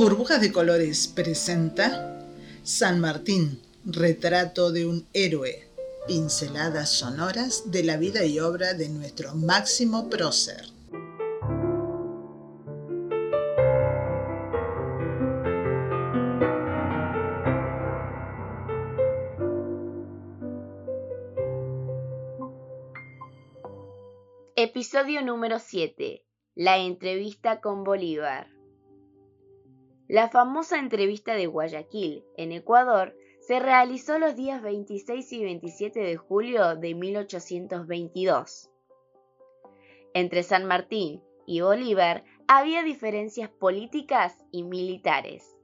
Burbujas de Colores presenta San Martín, retrato de un héroe, pinceladas sonoras de la vida y obra de nuestro máximo prócer. Episodio número 7. La entrevista con Bolívar. La famosa entrevista de Guayaquil, en Ecuador, se realizó los días 26 y 27 de julio de 1822. Entre San Martín y Bolívar había diferencias políticas y militares.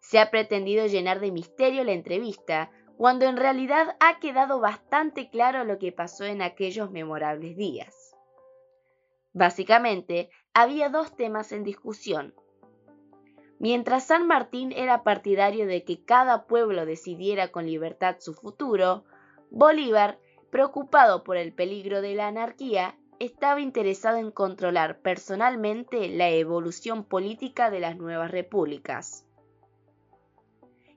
Se ha pretendido llenar de misterio la entrevista cuando en realidad ha quedado bastante claro lo que pasó en aquellos memorables días. Básicamente, había dos temas en discusión. Mientras San Martín era partidario de que cada pueblo decidiera con libertad su futuro, Bolívar, preocupado por el peligro de la anarquía, estaba interesado en controlar personalmente la evolución política de las nuevas repúblicas.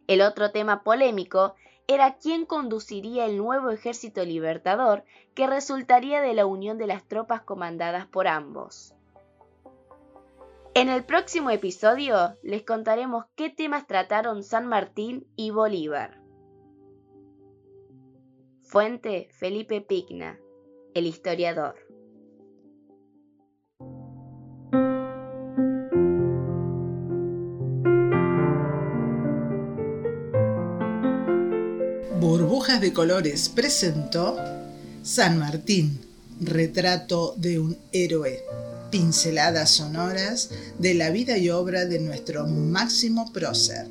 El otro tema polémico era quién conduciría el nuevo ejército libertador que resultaría de la unión de las tropas comandadas por ambos. En el próximo episodio les contaremos qué temas trataron San Martín y Bolívar. Fuente Felipe Pigna, el historiador. Burbujas de Colores presentó San Martín, retrato de un héroe, pinceladas sonoras de la vida y obra de nuestro máximo prócer.